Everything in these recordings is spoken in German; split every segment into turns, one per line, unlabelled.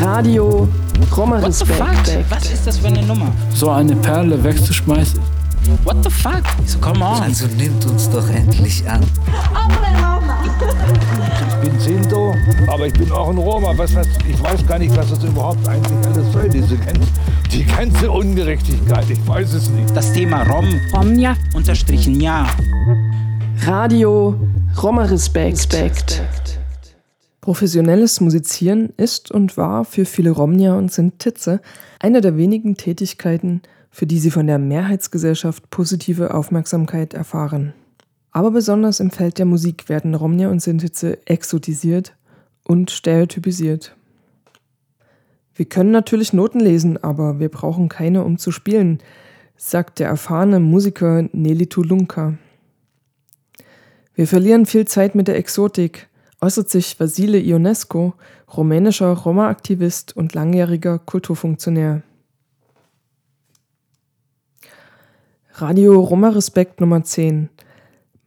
Radio Roma
What the fuck?
Respekt.
Was ist das für eine Nummer?
So eine Perle wegzuschmeißen.
What the fuck? So, come on.
Also nimmt uns doch endlich an.
Ich bin Sinto, aber ich bin auch ein Roma. Was, was, ich weiß gar nicht, was das überhaupt eigentlich alles soll, diese ganze, die ganze Ungerechtigkeit. Ich weiß es nicht.
Das Thema Rom unterstrichen ja.
Radio Roma Respekt. Professionelles Musizieren ist und war für viele Romnia und Sintitze eine der wenigen Tätigkeiten, für die sie von der Mehrheitsgesellschaft positive Aufmerksamkeit erfahren. Aber besonders im Feld der Musik werden Romnia und Sintitze exotisiert und stereotypisiert. Wir können natürlich Noten lesen, aber wir brauchen keine, um zu spielen, sagt der erfahrene Musiker Nelly Tulunka. Wir verlieren viel Zeit mit der Exotik, äußert sich Vasile Ionesco, rumänischer Roma-Aktivist und langjähriger Kulturfunktionär. Radio Roma Respekt Nummer 10.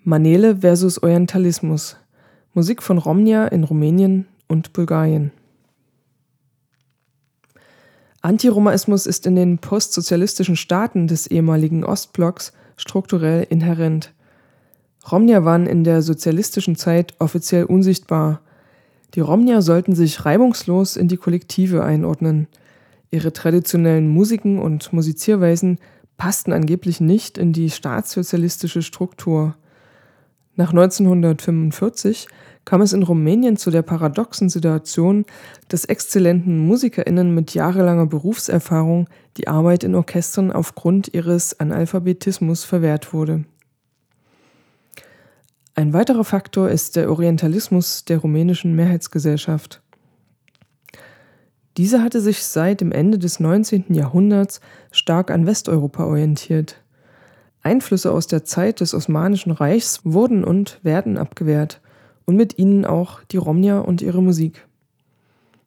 Manele versus Orientalismus. Musik von Romnia in Rumänien und Bulgarien. Antiromaismus ist in den postsozialistischen Staaten des ehemaligen Ostblocks strukturell inhärent. Romnia waren in der sozialistischen Zeit offiziell unsichtbar. Die Romnia sollten sich reibungslos in die Kollektive einordnen. Ihre traditionellen Musiken und Musizierweisen passten angeblich nicht in die staatssozialistische Struktur. Nach 1945 kam es in Rumänien zu der paradoxen Situation, dass exzellenten MusikerInnen mit jahrelanger Berufserfahrung die Arbeit in Orchestern aufgrund ihres Analphabetismus verwehrt wurde. Ein weiterer Faktor ist der Orientalismus der rumänischen Mehrheitsgesellschaft. Diese hatte sich seit dem Ende des 19. Jahrhunderts stark an Westeuropa orientiert. Einflüsse aus der Zeit des Osmanischen Reichs wurden und werden abgewehrt und mit ihnen auch die Romnia und ihre Musik.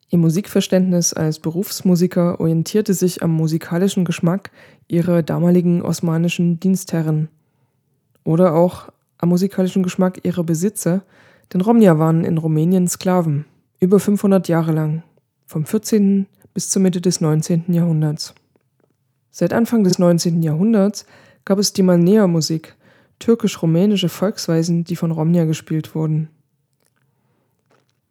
Ihr Musikverständnis als Berufsmusiker orientierte sich am musikalischen Geschmack ihrer damaligen osmanischen Dienstherren oder auch am musikalischen Geschmack ihrer Besitzer, denn Romnia waren in Rumänien Sklaven, über 500 Jahre lang, vom 14. bis zur Mitte des 19. Jahrhunderts. Seit Anfang des 19. Jahrhunderts gab es die Manea-Musik, türkisch-rumänische Volksweisen, die von Romnia gespielt wurden.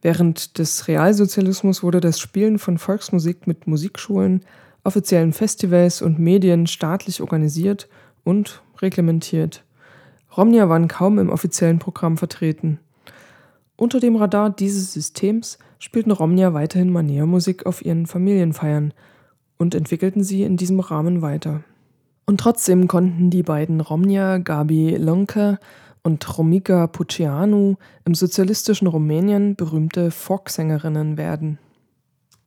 Während des Realsozialismus wurde das Spielen von Volksmusik mit Musikschulen, offiziellen Festivals und Medien staatlich organisiert und reglementiert. Romnia waren kaum im offiziellen Programm vertreten. Unter dem Radar dieses Systems spielten Romnia weiterhin Manea-Musik auf ihren Familienfeiern und entwickelten sie in diesem Rahmen weiter. Und trotzdem konnten die beiden Romnia, Gabi Lonka und Romika Puceanu im sozialistischen Rumänien berühmte Folksängerinnen werden.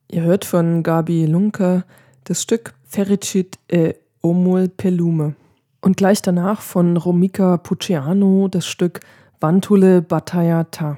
Ihr hört von Gabi Lunca das Stück Fericit e Omul Pelume und gleich danach von Romika Puceanu das Stück Vantule Batayata.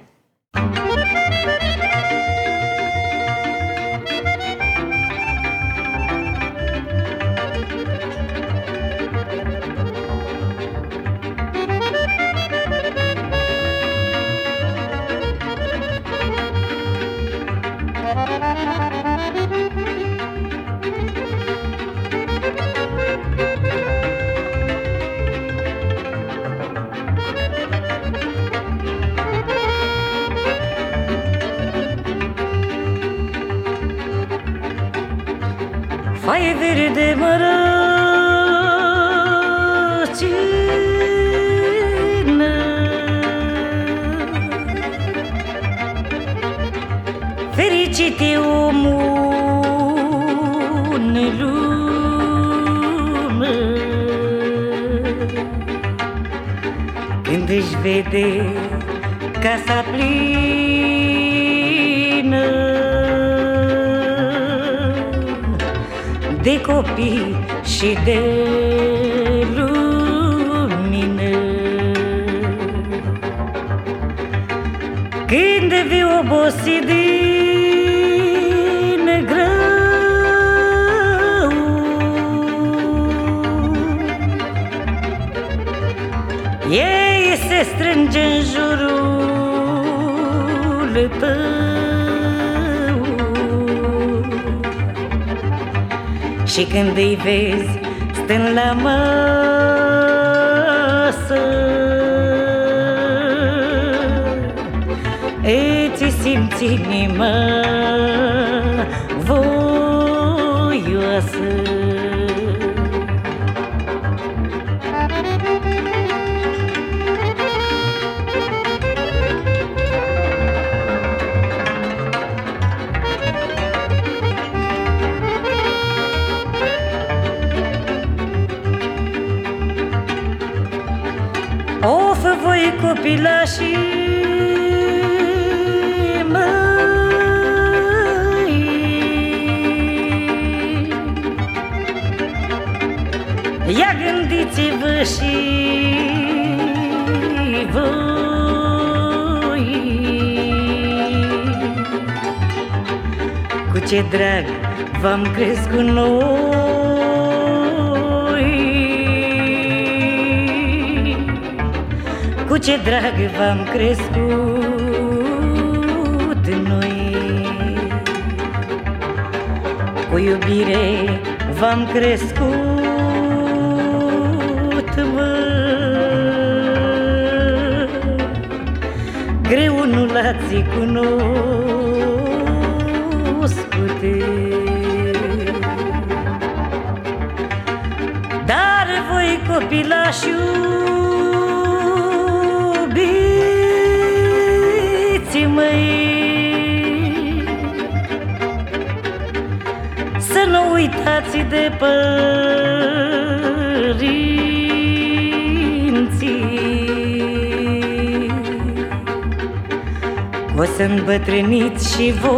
Foaie verde mărăcină Fericit e omul în lume Când își vede casa plină de copii și de lumină. Când vii obosit din greu Ei se strânge în jurul tău Și când îi vezi stând la masă Îți simți inima și voi. Cu ce drag v-am crescut noi. Cu ce drag v-am crescut noi. Cu iubire v-am crescut, Greu nu l-ați cunoscute Dar voi copilași iubiți măi Să nu uitați de părinții O să îmbătrâniți și voi.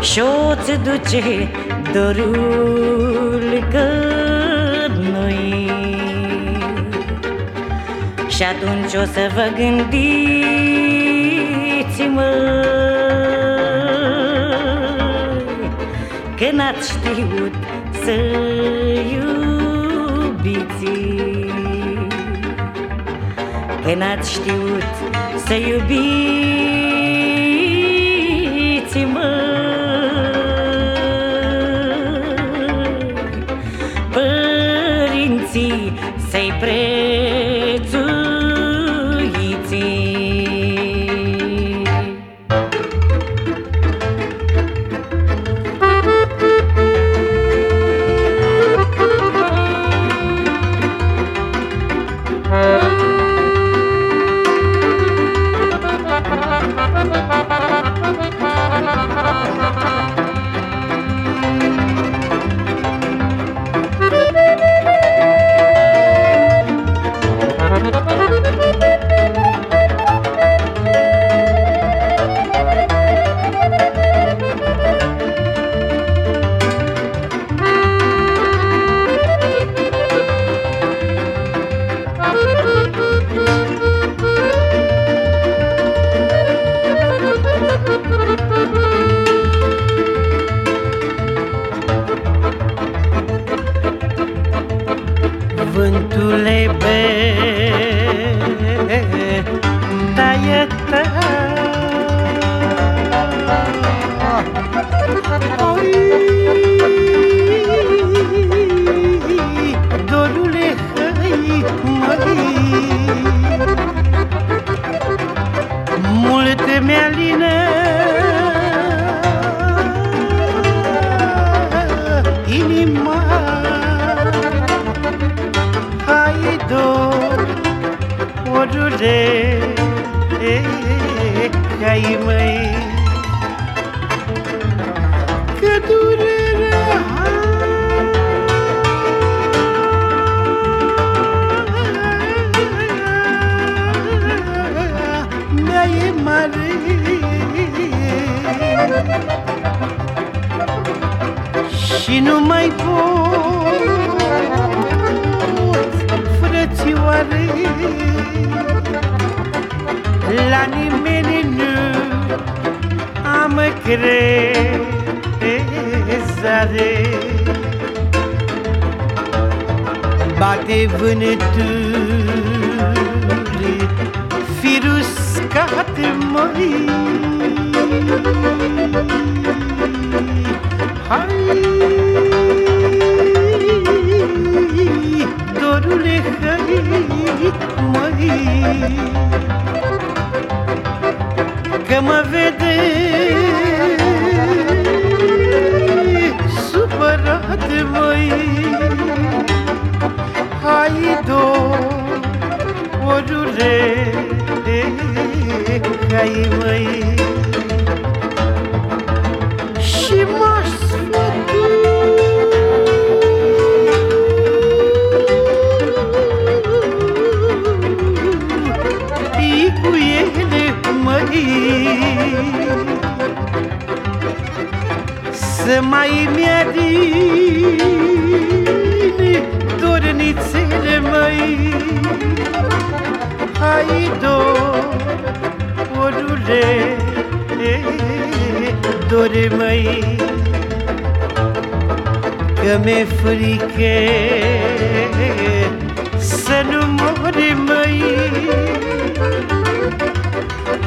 Și-o-ți duce dorul că noi. Și atunci o să vă gândiți, mă Că n-ați știut să iubiți Că n-ați știut să iubiți, mă. Părinții să-i prețuiți
cu ele, măi Să mai mi-adine dornițele, măi. Hai, dorule, dore, măi Că mi-e frică să nu mori, măi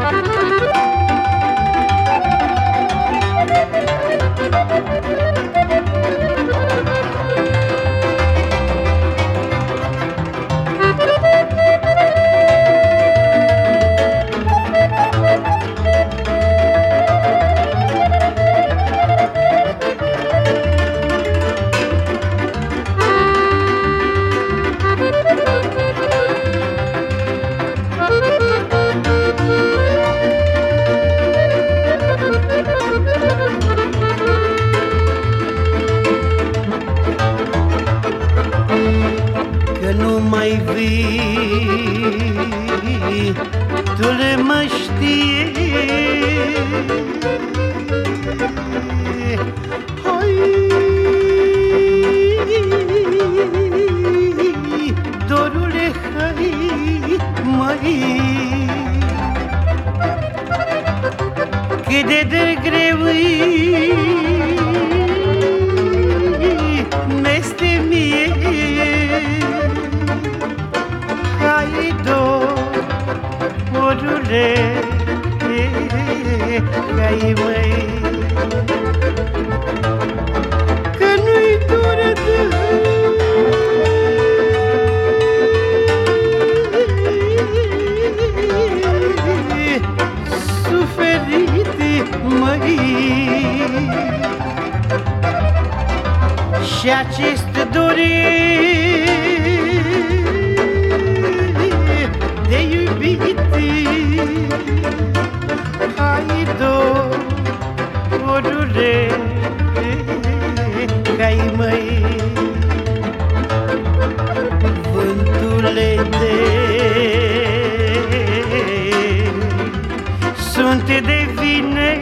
hai Să le mă știi Hai. Dorule, hai mai. Cât de de greu dorule Hai măi. Că nu-i dor de Suferite, măi. Și acest dorit Hai dorule Cai măi Vântule de Sunt de vine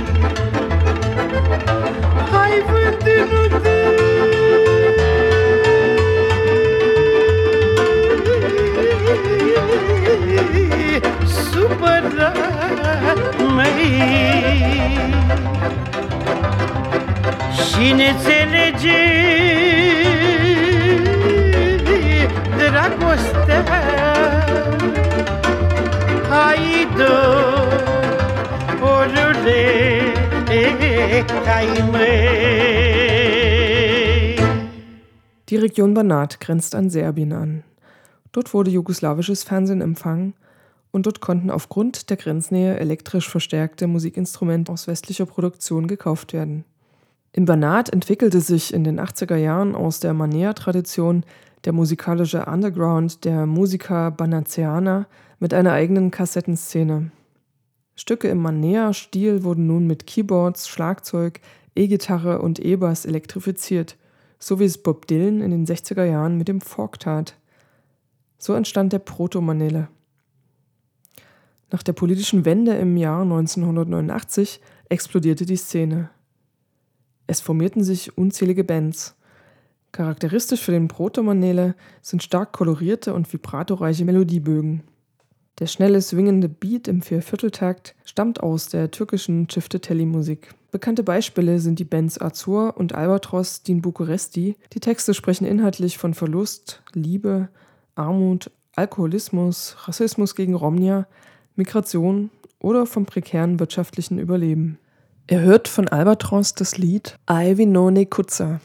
tu ne Bineînțelege dragostea Hai dorule, hai măi
Die Region Banat grenzt an Serbien an. Dort wurde jugoslawisches Fernsehen empfangen und dort konnten aufgrund der Grenznähe elektrisch verstärkte Musikinstrumente aus westlicher Produktion gekauft werden. Im Banat entwickelte sich in den 80er Jahren aus der Manea-Tradition der musikalische Underground der Musiker Banaceana mit einer eigenen Kassettenszene. Stücke im Manea-Stil wurden nun mit Keyboards, Schlagzeug, E-Gitarre und E-Bass elektrifiziert, so wie es Bob Dylan in den 60er Jahren mit dem Fork tat. So entstand der Proto-Manele. Nach der politischen Wende im Jahr 1989 explodierte die Szene. Es formierten sich unzählige Bands. Charakteristisch für den Proto-Manele sind stark kolorierte und vibratoreiche Melodiebögen. Der schnelle, swingende Beat im Viervierteltakt stammt aus der türkischen Çiftetelli-Musik. Bekannte Beispiele sind die Bands Azur und Albatros din Bucuresti. Die Texte sprechen inhaltlich von Verlust, Liebe, Armut, Alkoholismus, Rassismus gegen Romnia, Migration oder vom prekären wirtschaftlichen Überleben. Er hört von Albatros das Lied Ivy None Kutza.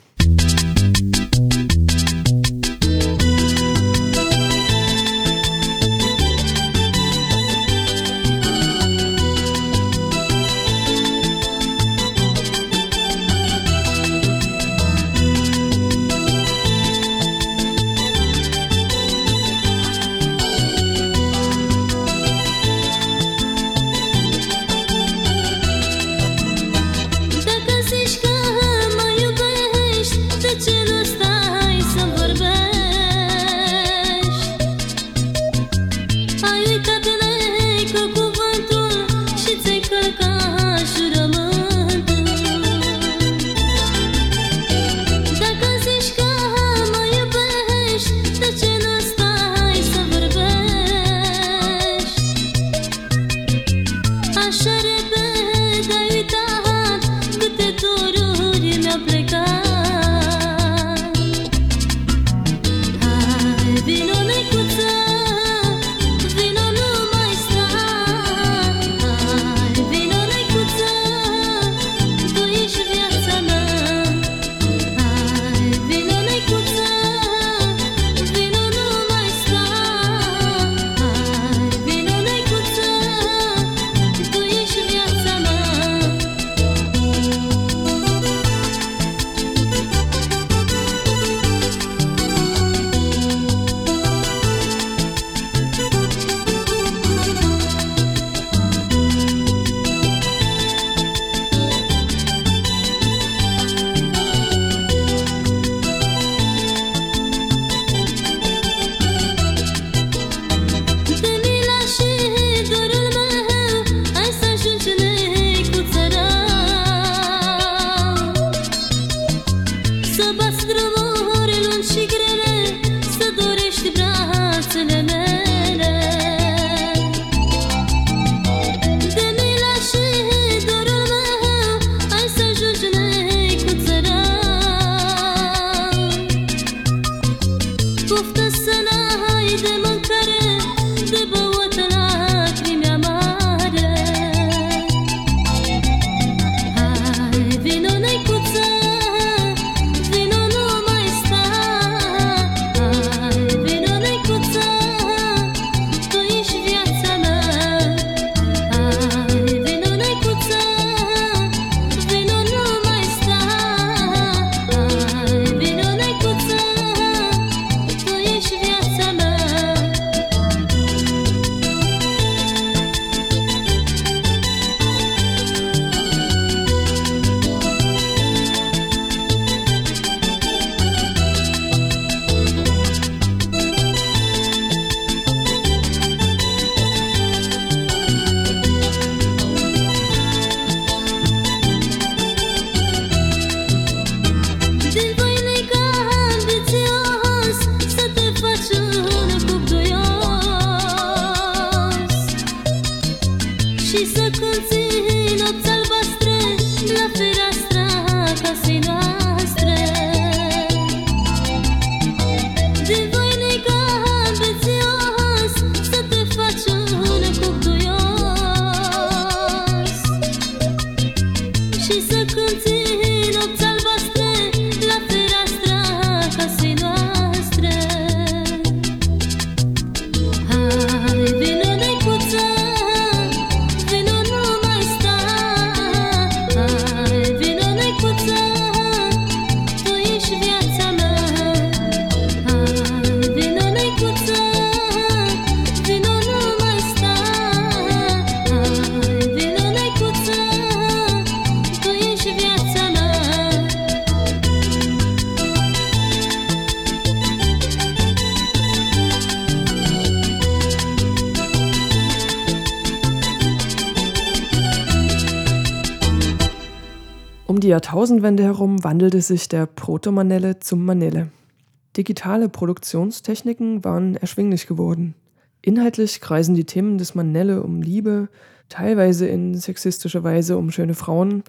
Jahrtausendwende herum wandelte sich der Proto-Manelle zum Manelle. Digitale Produktionstechniken waren erschwinglich geworden. Inhaltlich kreisen die Themen des Manelle um Liebe, teilweise in sexistischer Weise um schöne Frauen,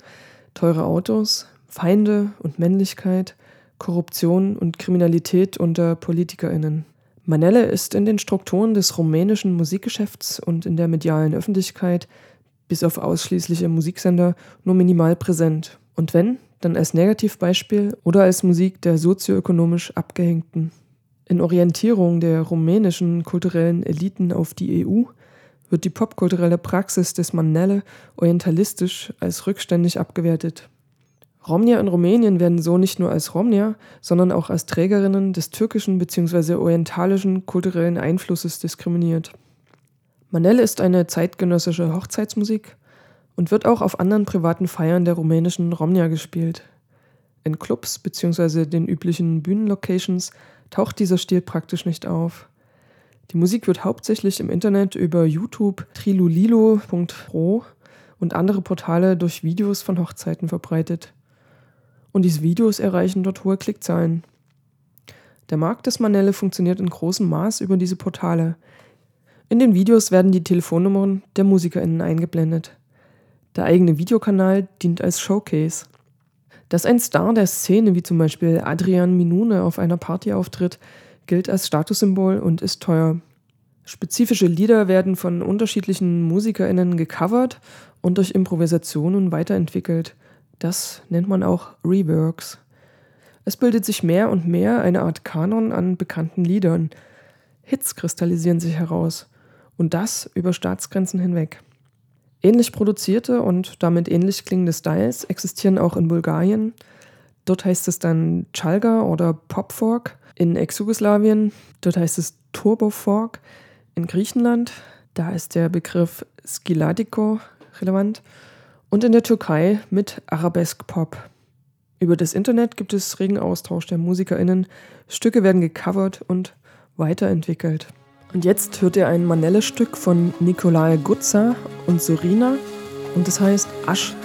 teure Autos, Feinde und Männlichkeit, Korruption und Kriminalität unter PolitikerInnen. Manelle ist in den Strukturen des rumänischen Musikgeschäfts und in der medialen Öffentlichkeit, bis auf ausschließliche Musiksender, nur minimal präsent. Und wenn, dann als Negativbeispiel oder als Musik der sozioökonomisch Abgehängten. In Orientierung der rumänischen kulturellen Eliten auf die EU wird die popkulturelle Praxis des Manelle orientalistisch als rückständig abgewertet. Romnia in Rumänien werden so nicht nur als Romnia, sondern auch als Trägerinnen des türkischen bzw. orientalischen kulturellen Einflusses diskriminiert. Manelle ist eine zeitgenössische Hochzeitsmusik und wird auch auf anderen privaten Feiern der rumänischen Romnia gespielt. In Clubs bzw. den üblichen Bühnenlocations taucht dieser Stil praktisch nicht auf. Die Musik wird hauptsächlich im Internet über YouTube, trilulilo.pro und andere Portale durch Videos von Hochzeiten verbreitet und diese Videos erreichen dort hohe Klickzahlen. Der Markt des Manelle funktioniert in großem Maß über diese Portale. In den Videos werden die Telefonnummern der MusikerInnen eingeblendet. Der eigene Videokanal dient als Showcase. Dass ein Star der Szene wie zum Beispiel Adrian Minune auf einer Party auftritt, gilt als Statussymbol und ist teuer. Spezifische Lieder werden von unterschiedlichen MusikerInnen gecovert und durch Improvisationen weiterentwickelt – das nennt man auch Reworks. Es bildet sich mehr und mehr eine Art Kanon an bekannten Liedern. Hits kristallisieren sich heraus. Und das über Staatsgrenzen hinweg. Ähnlich produzierte und damit ähnlich klingende Styles existieren auch in Bulgarien. Dort heißt es dann Chalga oder Popfork. In Ex-Jugoslawien, dort heißt es Turbofork. In Griechenland, da ist der Begriff Skiladiko relevant und in der Türkei mit Arabesk Pop. Über das Internet gibt es regen Austausch der MusikerInnen, Stücke werden gecovert und weiterentwickelt. Und jetzt hört ihr ein Manelle-Stück von Nikolai Gutza und Sorina. Und das heißt Asch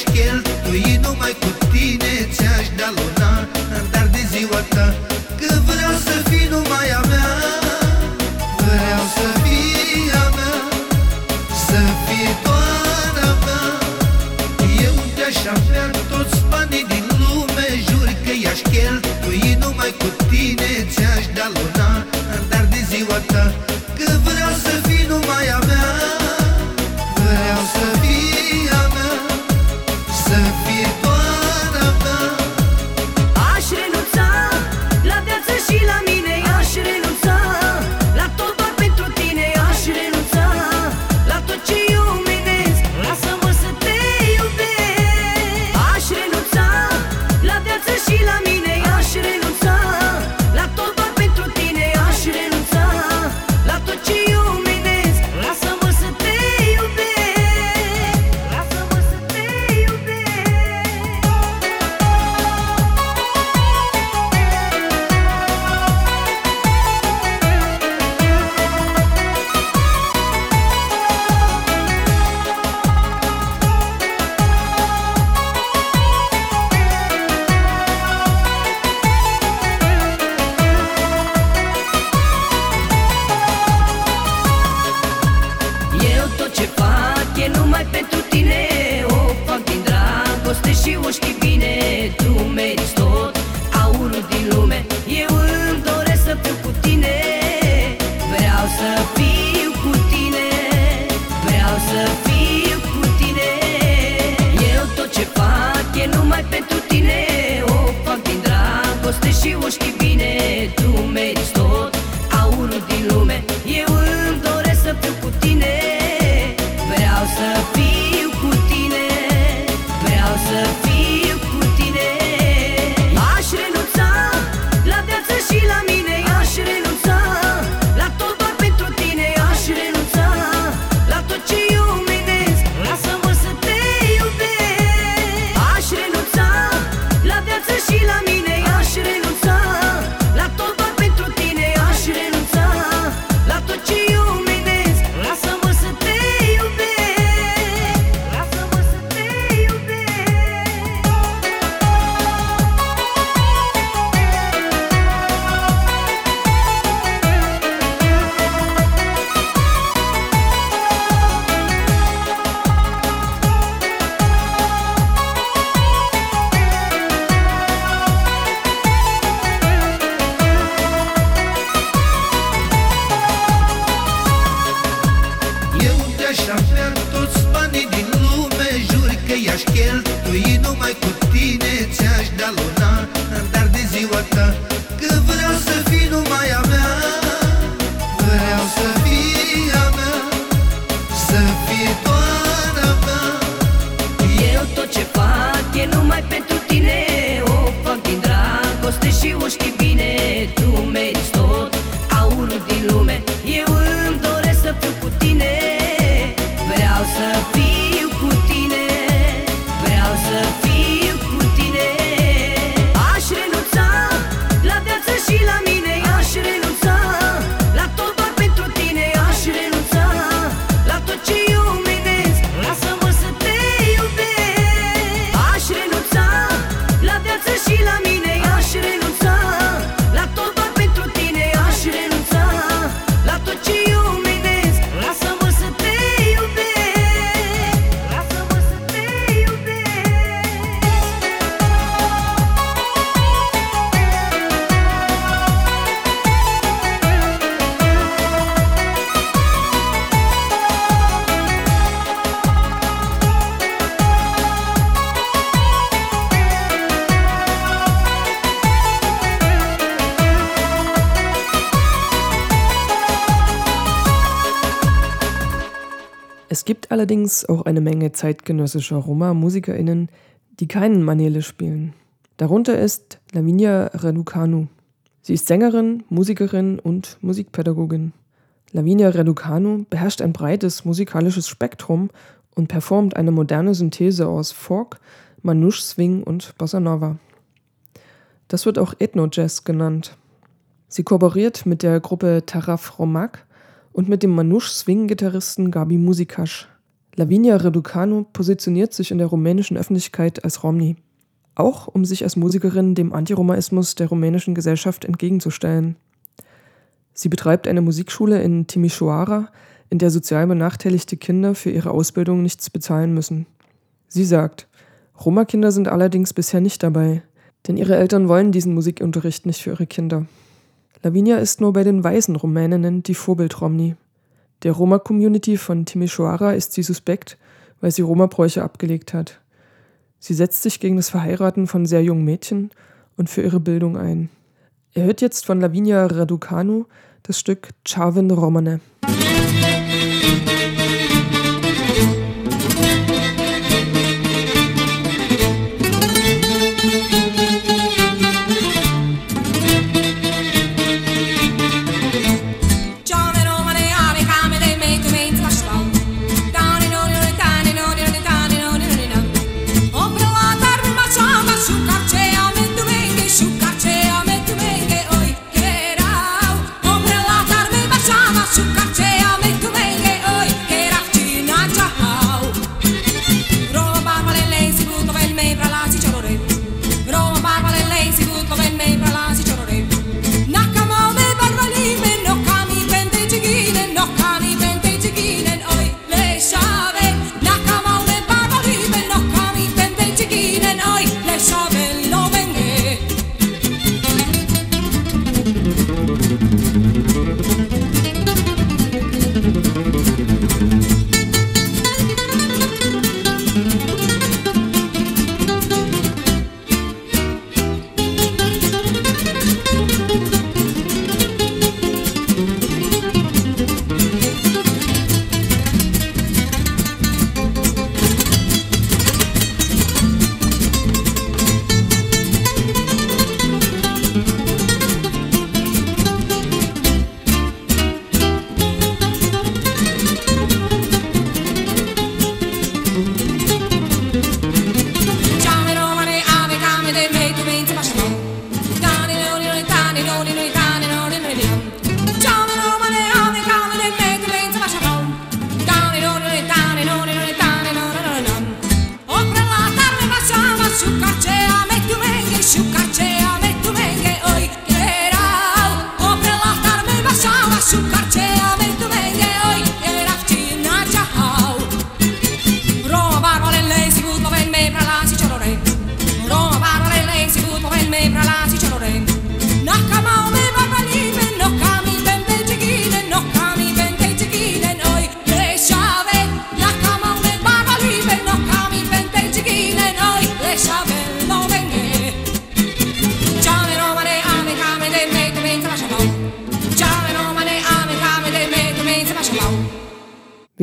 aș cheltui Numai cu tine ți-aș da luna Dar de ziua ta Că vreau să fii numai a mea. Vreau să fii a mea Să fii doar a mea.
Eu te-aș avea toți banii din lume Jur că i-aș cheltui Numai cu tine ți-aș da luna Dar de
ziua ta. Allerdings auch eine Menge zeitgenössischer Roma-MusikerInnen, die keinen Manele spielen. Darunter ist Lavinia Raducanu. Sie ist Sängerin, Musikerin und Musikpädagogin. Lavinia Raducanu beherrscht ein breites musikalisches Spektrum und performt eine moderne Synthese aus Folk, Manouche Swing und Bossa Nova. Das wird auch Ethno-Jazz genannt. Sie kooperiert mit der Gruppe Taraf Romak und mit dem Manouche-Swing-Gitarristen Gabi Musikasch. Lavinia Reducanu positioniert sich in der rumänischen Öffentlichkeit als Romni. Auch um sich als Musikerin dem Antiromaismus der rumänischen Gesellschaft entgegenzustellen. Sie betreibt eine Musikschule in Timișoara, in der sozial benachteiligte Kinder für ihre Ausbildung nichts bezahlen müssen. Sie sagt, Roma-Kinder sind allerdings bisher nicht dabei, denn ihre Eltern wollen diesen Musikunterricht nicht für ihre Kinder. Lavinia ist nur bei den weißen Rumäninnen die Vorbild-Romni. Der Roma-Community von Timișoara ist sie suspekt, weil sie Roma-Bräuche abgelegt hat. Sie setzt sich gegen das Verheiraten von sehr jungen Mädchen und für ihre Bildung ein. Er hört jetzt von Lavinia Raducanu das Stück Čavin Romane.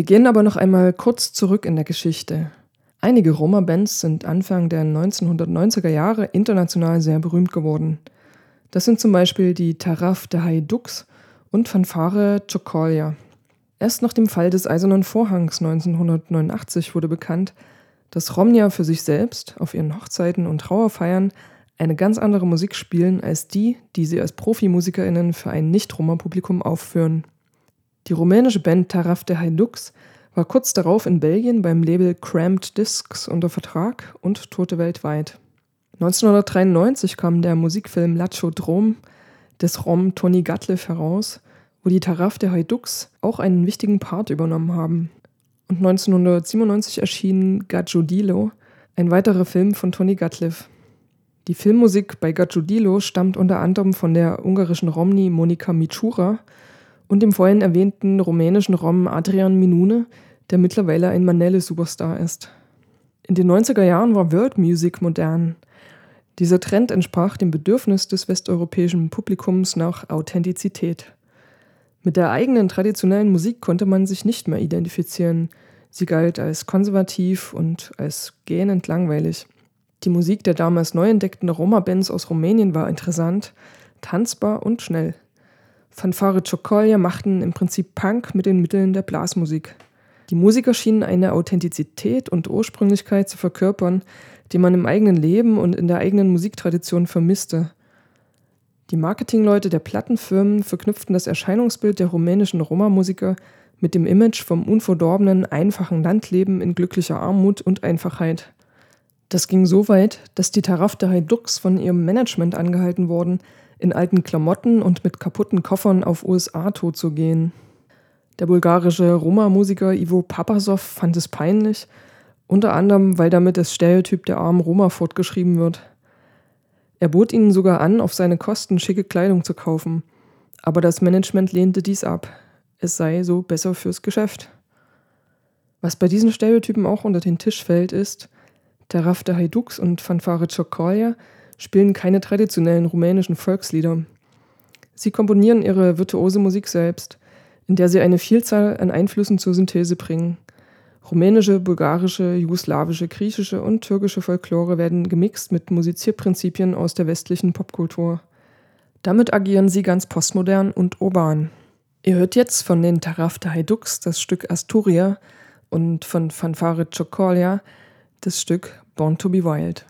Gehen aber noch einmal kurz zurück in der Geschichte. Einige Roma-Bands sind Anfang der 1990er Jahre international sehr berühmt geworden. Das sind zum Beispiel die Taraf de Hajdux und Fanfare Chokolja. Erst nach dem Fall des Eisernen Vorhangs 1989 wurde bekannt, dass Romnia für sich selbst auf ihren Hochzeiten und Trauerfeiern eine ganz andere Musik spielen als die, die sie als ProfimusikerInnen für ein Nicht-Roma-Publikum aufführen. Die rumänische Band Taraf de Hajdux war kurz darauf in Belgien beim Label Cramped Discs unter Vertrag und tourte weltweit. 1993 kam der Musikfilm Lacho Drom des Rom Tony Gatliff heraus, wo die Taraf de Hajdux auch einen wichtigen Part übernommen haben. Und 1997 erschien Gajodilo, ein weiterer Film von Tony Gatliff. Die Filmmusik bei Gajodilo stammt unter anderem von der ungarischen Romni Monika Michura und dem vorhin erwähnten rumänischen Rom Adrian Minune, der mittlerweile ein Manelle-Superstar ist. In den 90er Jahren war World Music modern. Dieser Trend entsprach dem Bedürfnis des westeuropäischen Publikums nach Authentizität. Mit der eigenen traditionellen Musik konnte man sich nicht mehr identifizieren. Sie galt als konservativ und als gähnend langweilig. Die Musik der damals neu entdeckten Roma-Bands aus Rumänien war interessant, tanzbar und schnell. Fanfare Chokolja machten im Prinzip Punk mit den Mitteln der Blasmusik. Die Musiker schienen eine Authentizität und Ursprünglichkeit zu verkörpern, die man im eigenen Leben und in der eigenen Musiktradition vermisste. Die Marketingleute der Plattenfirmen verknüpften das Erscheinungsbild der rumänischen Roma-Musiker mit dem Image vom unverdorbenen, einfachen Landleben in glücklicher Armut und Einfachheit. Das ging so weit, dass die Taraf der Hajdux von ihrem Management angehalten wurden, in alten Klamotten und mit kaputten Koffern auf USA-Tour zu gehen. Der bulgarische Roma-Musiker Ivo Papasov fand es peinlich, unter anderem, weil damit das Stereotyp der armen Roma fortgeschrieben wird. Er bot ihnen sogar an, auf seine Kosten schicke Kleidung zu kaufen, aber das Management lehnte dies ab. Es sei so besser fürs Geschäft. Was bei diesen Stereotypen auch unter den Tisch fällt, ist, Taraf de Hajdux und Fanfare Chokolja spielen keine traditionellen rumänischen Volkslieder. Sie komponieren ihre virtuose Musik selbst, in der sie eine Vielzahl an Einflüssen zur Synthese bringen. Rumänische, bulgarische, jugoslawische, griechische und türkische Folklore werden gemixt mit Musizierprinzipien aus der westlichen Popkultur. Damit agieren sie ganz postmodern und urban. Ihr hört jetzt von den Taraf de Hajdux das Stück Asturia und von Fanfare Chokolja das Stück Born to be Wild.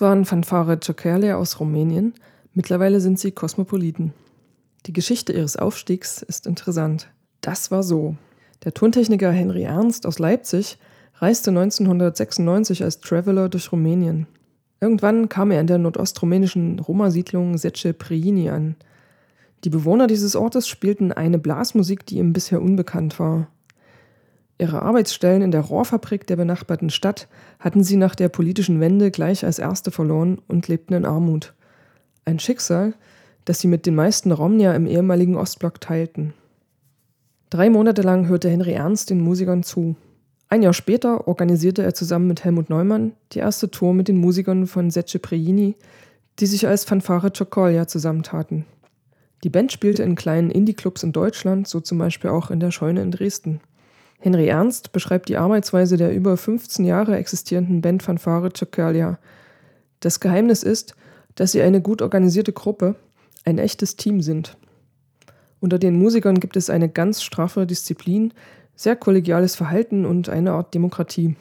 Das waren Fanfare Ciocherlia aus Rumänien. Mittlerweile sind sie Kosmopoliten. Die Geschichte ihres Aufstiegs ist interessant. Das war so. Der Tontechniker Henry Ernst aus Leipzig reiste 1996 als Traveler durch Rumänien. Irgendwann kam er in der nordostrumänischen Roma-Siedlung Sece Priini an. Die Bewohner dieses Ortes spielten eine Blasmusik, die ihm bisher unbekannt war. Ihre Arbeitsstellen in der Rohrfabrik der benachbarten Stadt hatten sie nach der politischen Wende gleich als erste verloren und lebten in Armut. Ein Schicksal, das sie mit den meisten Romnia im ehemaligen Ostblock teilten. Drei Monate lang hörte Henry Ernst den Musikern zu. Ein Jahr später organisierte er zusammen mit Helmut Neumann die erste Tour mit den Musikern von Sece Preini, die sich als Fanfare Ciocolia zusammentaten. Die Band spielte in kleinen Indie-Clubs in Deutschland, so zum Beispiel auch in der Scheune in Dresden. Henry Ernst beschreibt die Arbeitsweise der über 15 Jahre existierenden Band Fanfare Ciocalia. Das Geheimnis ist, dass sie eine gut organisierte Gruppe, ein echtes Team sind. Unter den Musikern gibt es eine ganz straffe Disziplin, sehr kollegiales Verhalten und eine Art Demokratie.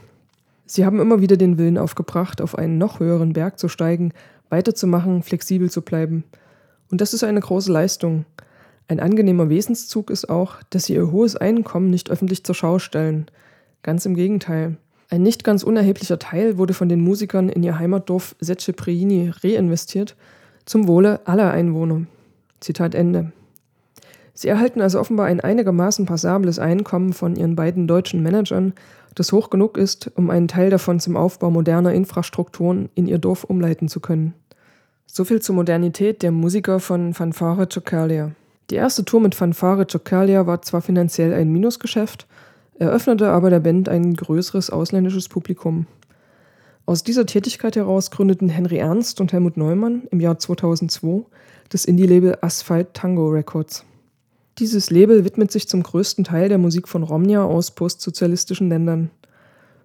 Sie haben immer wieder den Willen aufgebracht, auf einen noch höheren Berg zu steigen, weiterzumachen, flexibel zu bleiben. Und das ist eine große Leistung. Ein angenehmer Wesenszug ist auch, dass sie ihr hohes Einkommen nicht öffentlich zur Schau stellen. Ganz im Gegenteil. Ein nicht ganz unerheblicher Teil wurde von den Musikern in ihr Heimatdorf Sece Preini reinvestiert, zum Wohle aller Einwohner. Zitat Ende. Sie erhalten also offenbar ein einigermaßen passables Einkommen von ihren beiden deutschen Managern, das hoch genug ist, um einen Teil davon zum Aufbau moderner Infrastrukturen in ihr Dorf umleiten zu können. Soviel zur Modernität der Musiker von Fanfare Ciocalia. Die erste Tour mit Fanfare Ciocalia war zwar finanziell ein Minusgeschäft, eröffnete aber der Band ein größeres ausländisches Publikum. Aus dieser Tätigkeit heraus gründeten Henry Ernst und Helmut Neumann im Jahr 2002 das Indie-Label Asphalt Tango Records. Dieses Label widmet sich zum größten Teil der Musik von Romnia aus postsozialistischen Ländern.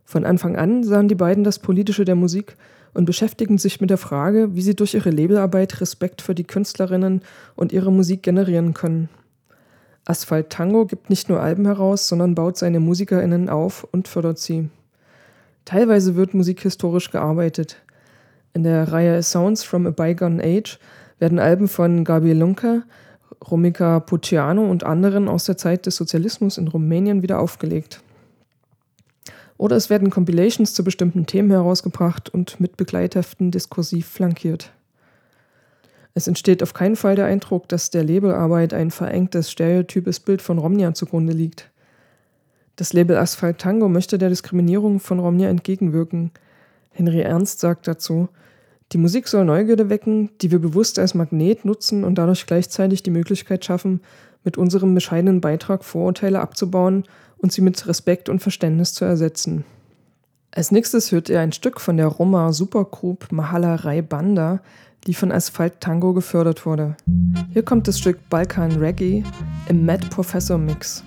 Von Anfang an sahen die beiden das Politische der Musik und beschäftigen sich mit der Frage, wie sie durch ihre Labelarbeit Respekt für die Künstlerinnen und ihre Musik generieren können. Asphalt Tango gibt nicht nur Alben heraus, sondern baut seine MusikerInnen auf und fördert sie. Teilweise wird musikhistorisch gearbeitet. In der Reihe Sounds from a Bygone Age werden Alben von Gabi Lunca, Romica Puciano und anderen aus der Zeit des Sozialismus in Rumänien wieder aufgelegt. Oder es werden Compilations zu bestimmten Themen herausgebracht und mit Begleitheften diskursiv flankiert. Es entsteht auf keinen Fall der Eindruck, dass der Labelarbeit ein verengtes, stereotypes Bild von Romnia zugrunde liegt. Das Label Asphalt Tango möchte der Diskriminierung von Romnia entgegenwirken. Henry Ernst sagt dazu, die Musik soll Neugierde wecken, die wir bewusst als Magnet nutzen und dadurch gleichzeitig die Möglichkeit schaffen, mit unserem bescheidenen Beitrag Vorurteile abzubauen und sie mit Respekt und Verständnis zu ersetzen. Als nächstes hört ihr ein Stück von der Roma Supergroup Mahalarei Banda, die von Asphalt Tango gefördert wurde. Hier kommt das Stück Balkan Reggae im Mad Professor Mix.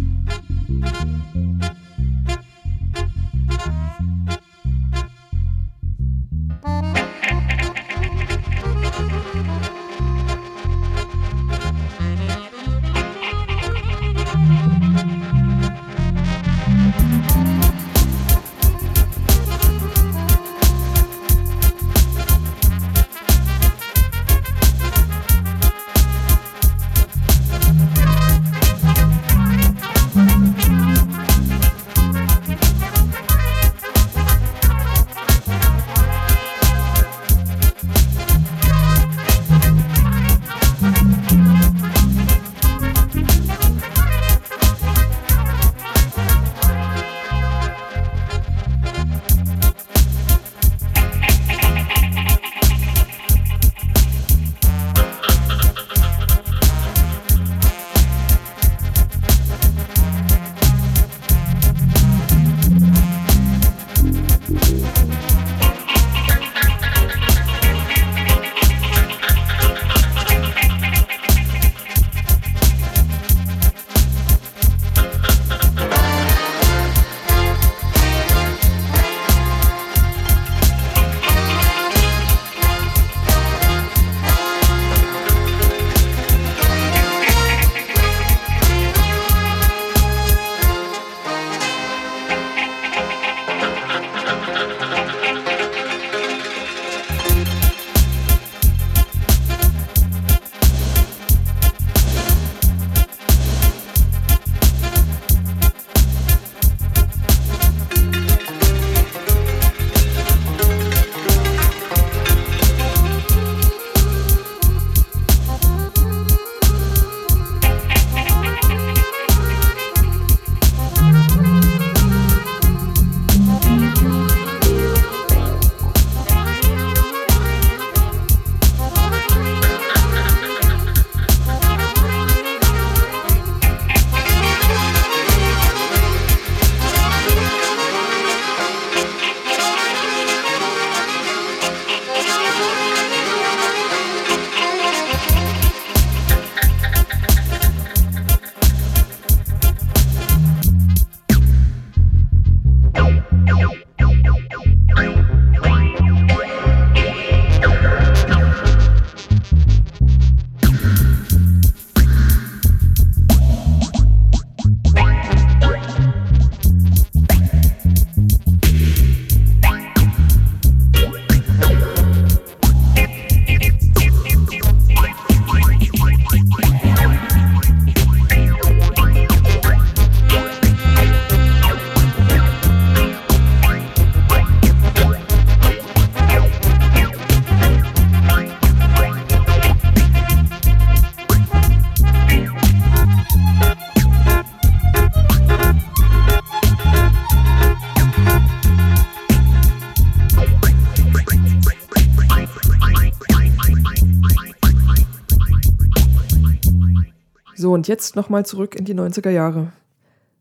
Und jetzt nochmal zurück in die 90er Jahre.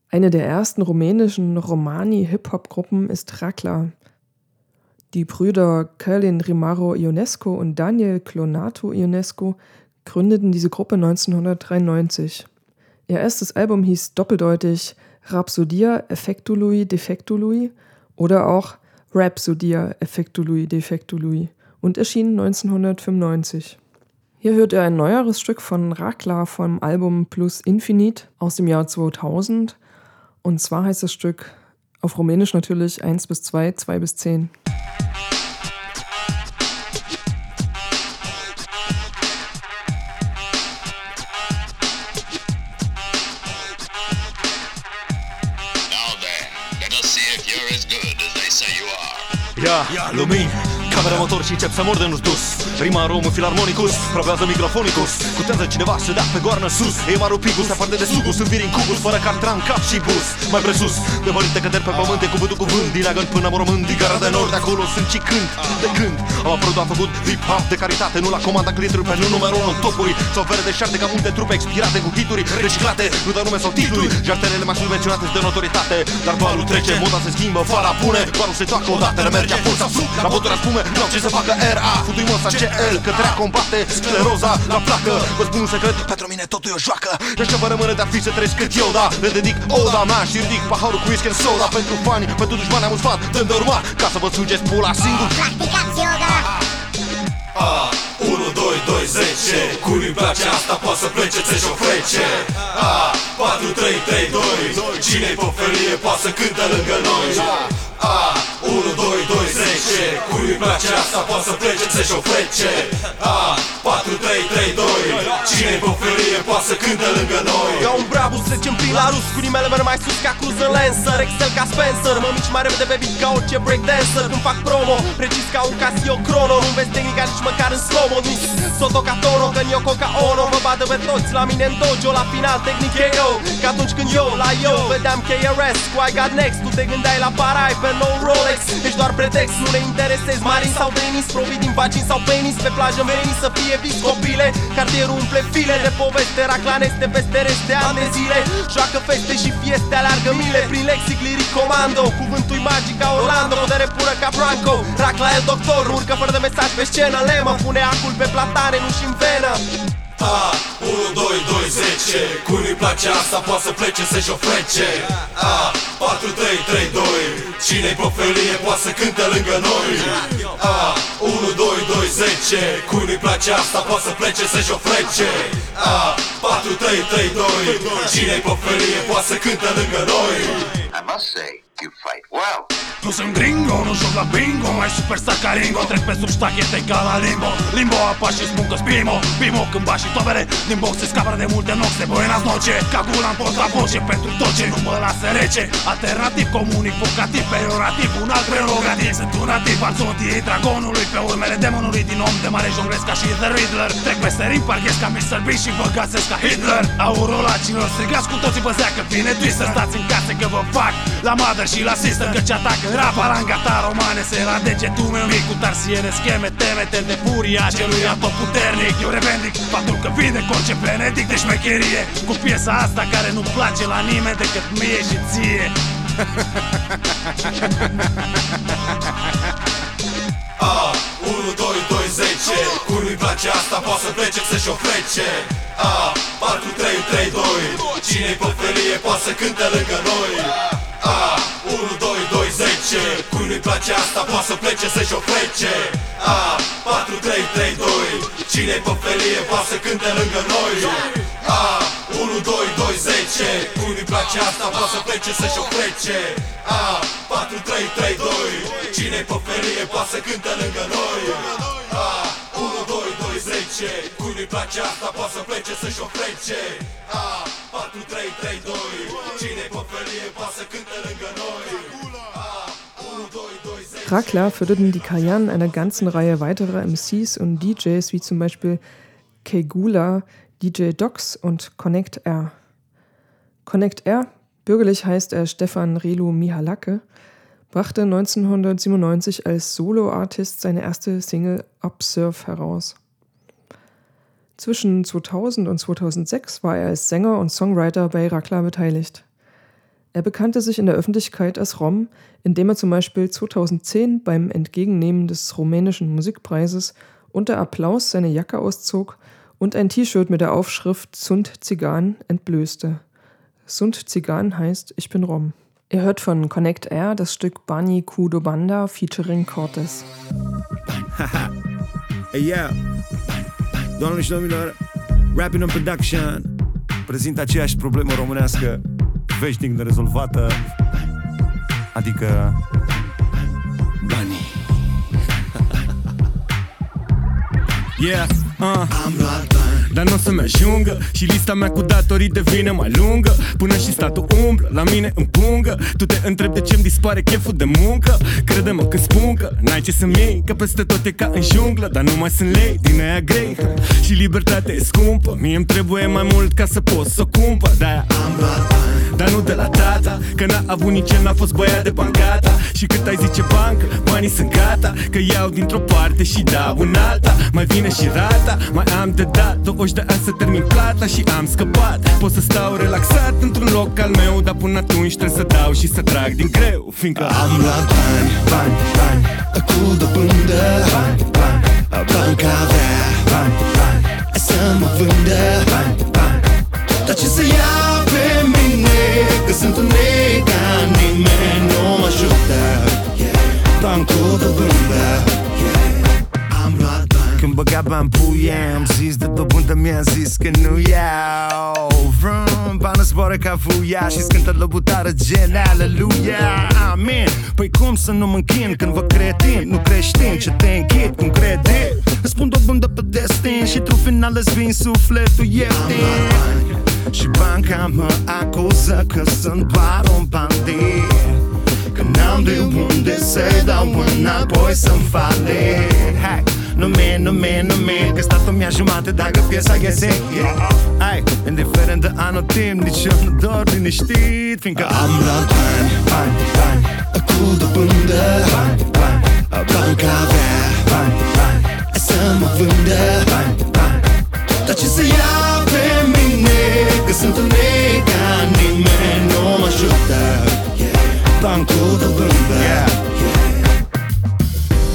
Eine der ersten rumänischen Romani-Hip-Hop-Gruppen ist Rakla. Die Brüder Călin Rimaro Ionesco und Daniel Clonato Ionesco gründeten diese Gruppe 1993. Ihr erstes Album hieß doppeldeutig Rhapsodia Effectului Defectului oder auch Rhapsodia Effectului Defectului und erschien 1995. Hier hört ihr ein neueres Stück von Rakla vom Album Plus Infinite aus dem Jahr 2000. Und zwar heißt das Stück Auf Rumänisch natürlich 1 bis 2, 2 bis 10.
Ia, lumini, camera motor și încep să mor de nu dus. Rima în romul filarmonicus, probează microfonicus. Cutează cineva să dea pe goarnă sus. E maru pigus, aparte de sugus, în în cubus Fără cartran, cap și bus, mai presus De mărite căderi pe pământ, e cuvântul cuvânt Din agăn până mormânt, din gara de nord Acolo sunt și când, de când. Am apărut, am făcut hip-hop de caritate Nu la comanda clientului pe nu numărul unu topuri. Sau vere de șarte ca multe trupe expirate Cu hituri reciclate, nu dau nume sau titluri. Jartelele mai subvenționate de notoritate Dar valul trece, moda se schimbă, fala pune Valul se toacă odată, merge a full sau sub La botul spume, nu ce să facă RA Futui mă CL, că trea combate scleroza la placă. Vă spun un secret, pentru mine totul e o joacă. De ce vă rămâne de-ar fi să trăiesc cât eu, da? Le dedic oda mea și ridic paharul cu whisky soda. Pentru fani, pentru dușmani am un sfat de urmat Ca să vă sugeți pula singur.
Practicați yoga.
A, 1, 2, 2, 10 Cui îi place asta poate să plece, ți-și o frece. A, 4, 3, 3, 2 Cine-i pe felie poate să cânte lângă noi A, 1, 2, 2, 10 Cui îi place asta poate să plece, ți-și o frece A, 4, 3, 3, 2 Cine-i pe felie poate să cânte lângă noi.
Ca un brabus trecem prin la rus Cu nimele merg mai sus ca Cruz în Lancer Excel ca Spencer. Mă mici mai repede pe beat ca orice breakdancer. Când fac promo Precis ca un Casio Chrono Nu vezi tehnica nici măcar în slow-mo Nici Soto ca Tono Că Yoko ca Ono Vă badă pe toți la mine în dojo La final tehnic e eu Că atunci când eu la eu Vedeam KRS cu I got next Tu te gândeai la parai pe no Rolex. Ești doar pretext Nu ne interesezi marin sau tenis Provii din vagin sau penis Pe plajă veni să fie vis copile Cartierul umple file de poveste Raclaneste peste reste ani de zile. Joacă feste și fieste Alargă mile prin lexic liric comando. Cuvântul magic ca Orlando Putere pură ca Franco. Rac la el doctor Urcă fără de mesaj pe scenă Lemă pune acul pe platane Nu și în venă
A, 1, 2, 2, 10 Cui nu-i place asta poate să plece să-și o frece. A, 4, 3, 3, 2 Cine-i pe felie poate să cânte lângă noi. A, 1, 2, 2, 10 Cui nu-i place asta poate să plece să-și o frece. A, 4, 3, 3, 2 Cine-i pe felie poate să cânte lângă noi.
I must say, you fight. Well.
Nu sunt gringo, nu joc la bingo Mai superstar ca Ringo Trec pe sub ștachete ca la limbo. Limbo apa și spun că spimo Bimo când bași și tobere Din box se scapă de multe noxe Buenas noche Ca gula în porta voce Pentru tot ce nu mă lasă rece. Alternativ, comunicativ, peiorativ Un alt prerogativ. Sunt un nativ al zodiei dragonului Pe urmele demonului. Din om de mare jonglesc ca și The Riddler. Trec peste rim, parghez ca Mr. Beast și vă găsesc ca Hitler. Aurolacilor strigați cu toții păzea că vine Twister Stați în casă că vă fac la mother și la sister Că ce atacă rapa langa ta romane Se la degetul meu mic cu tarsiene scheme Temete de furia celui tot puternic. Eu revendic faptul că vindec orice benedict de șmecherie Cu piesa asta care nu place la nimeni decât mie și ție.
A, 1, 2, 2, 10 Cui nu-i place asta poate să plece să-și o frece A, 4, 3, 3, 2 Cine-i pe felie poate să cânte lângă noi A, 1, 2, 2, 10 Cui nu-i place asta poate să plece să-și o frece A, 4, 3, 3, 2 Cine-i pe felie poate să cânte lângă noi. A, 1, 2, 2, 10 Cui nu-i place asta poate să plece să-și o frece A, 4, 3, 3, 2 Cine-i pe felie poate să cânte lângă noi. A, 1, 2, 2, 10 Cui nu-i place asta poate să plece să-și o frece A, 4, 3, 3, 2 Cine-i pe felie poate să cânte lângă noi A, 1, 2, 2, 10
Krakler förderten die Karrieren einer ganzen Reihe weiterer MCs und DJs, wie zum Beispiel Kegula, DJ Docs und Connect R. Connect R, bürgerlich heißt er Stefan Relu Mihalake, brachte 1997 als Solo-Artist seine erste Single Observe heraus. Zwischen 2000 und 2006 war er als Sänger und Songwriter bei Rakla beteiligt. Er bekannte sich in der Öffentlichkeit als Rom, indem er zum Beispiel 2010 beim Entgegennehmen des rumänischen Musikpreises unter Applaus seine Jacke auszog und ein T-Shirt mit der Aufschrift Sund Zigan entblößte. Sund Zigan heißt Ich bin Rom. Ihr hört von Connect Air das Stück Bani Kudo Banda featuring Cortes.
hey, yeah. Doamnelor și domnilor, Rapping on Production prezintă aceeași problemă românească veșnic nerezolvată
Adică Banii Yeah, uh. Am luat bani dar nu o să-mi ajungă Și lista mea cu datorii devine mai lungă. Până și statul umblă la mine în pungă Tu te întrebi de ce-mi dispare cheful de muncă. Crede-mă când spun că n-ai ce să-mi iei Că peste tot e ca în junglă Dar nu mai sunt lei din aia grei. Și libertatea e scumpă Mie îmi trebuie mai mult ca să pot să o cumpăr. De-aia am luat bani dar nu de la tata Că n-a avut nici el, n-a fost băiat de bancata. Și cât ai zice bancă, banii sunt gata Că iau dintr-o parte și dau în alta. Mai vine și rata, mai am de dat 20 de ani să termin plata și am scăpat. Pot să stau relaxat într-un loc al meu Dar până atunci trebuie să dau și să trag din greu Fiindcă am luat bani, bani, bani. Cu dobândă Bani, bani, bani ca avea Bani, bani. Să mă vândă Bani, bani. Dar ce să iau pe mine? Că sunt un nega Nimeni nu mă ajută. Bani cu dobândă Am luat bani Când băga bani puie Am zis de dobândă Mi-a zis că nu iau. Vrum, bani zboară ca fuia Și scântă lăbutară gen Aleluia Amin. Păi cum să nu mă închin când vă cretin? Nu creștin ce te închid cum crede Îți spun dobândă pe destin Și tu final îți vin sufletul ieftin. Și banca mă acuză că sunt doar un bandit Că n-am de unde să dau înapoi să-mi fale. Hai, nu mi nu mi nu mi Că statul mi-a jumate dacă piesa iese. Yeah. Hai, indiferent de anotim Nici eu nu dor liniștit Fiindcă am luat bani, bani, bani Cu dobândă Bani, bani, banca avea. Bani, bani, să mă vândă. Bani, bani, dar ce să iau pe mine Că sunt un nega Nimeni nu mă ajută Bancul de vândă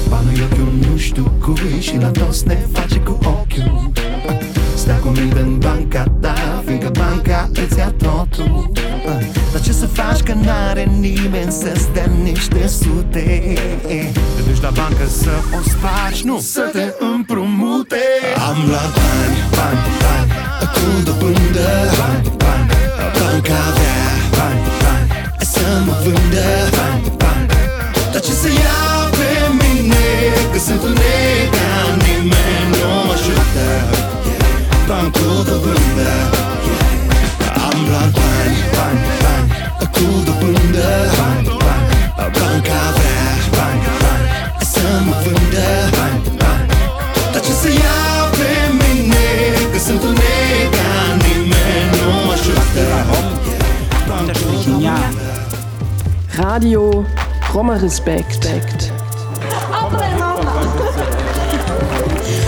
Banul e ochiul nu știu cui Și la toți ne face cu ochiul. Stai cu minte în banca ta Fiindcă banca îți ia totul. Dar ce să faci că n-are nimeni Să-ți dea niște sute? Te duci la bancă să o spargi Nu să
Roma Respekt.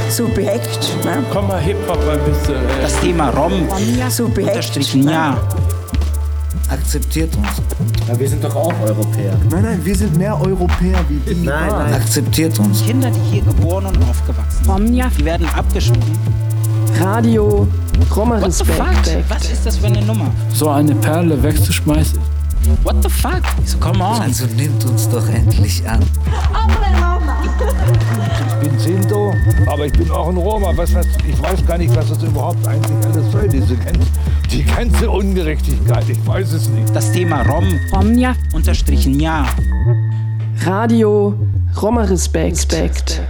Subjekt, ne?
Komm mal Hip-Hop ein bisschen. äh,
Das Thema Rom.
Subjekt.
Unterstrichen ja.
Akzeptiert uns.
Ja, wir sind doch auch Europäer.
Nein, nein, wir sind mehr Europäer wie die.
Nein, nein.
Akzeptiert uns.
Kinder, die hier geboren und aufgewachsen sind, die werden abgeschoben.
Radio Roma
What the fuck?
Respekt.
Was ist das für eine Nummer?
So eine Perle wegzuschmeißen.
What the fuck? So, come on.
Also nimmt uns doch endlich an.
Ich bin Sinto, aber ich bin auch ein Roma. Was, was, ich weiß gar nicht, was das überhaupt eigentlich alles soll, diese ganze, die ganze Ungerechtigkeit. Ich weiß es nicht.
Das Thema Rom. Romja. Unterstrichen ja.
Radio Roma Respekt.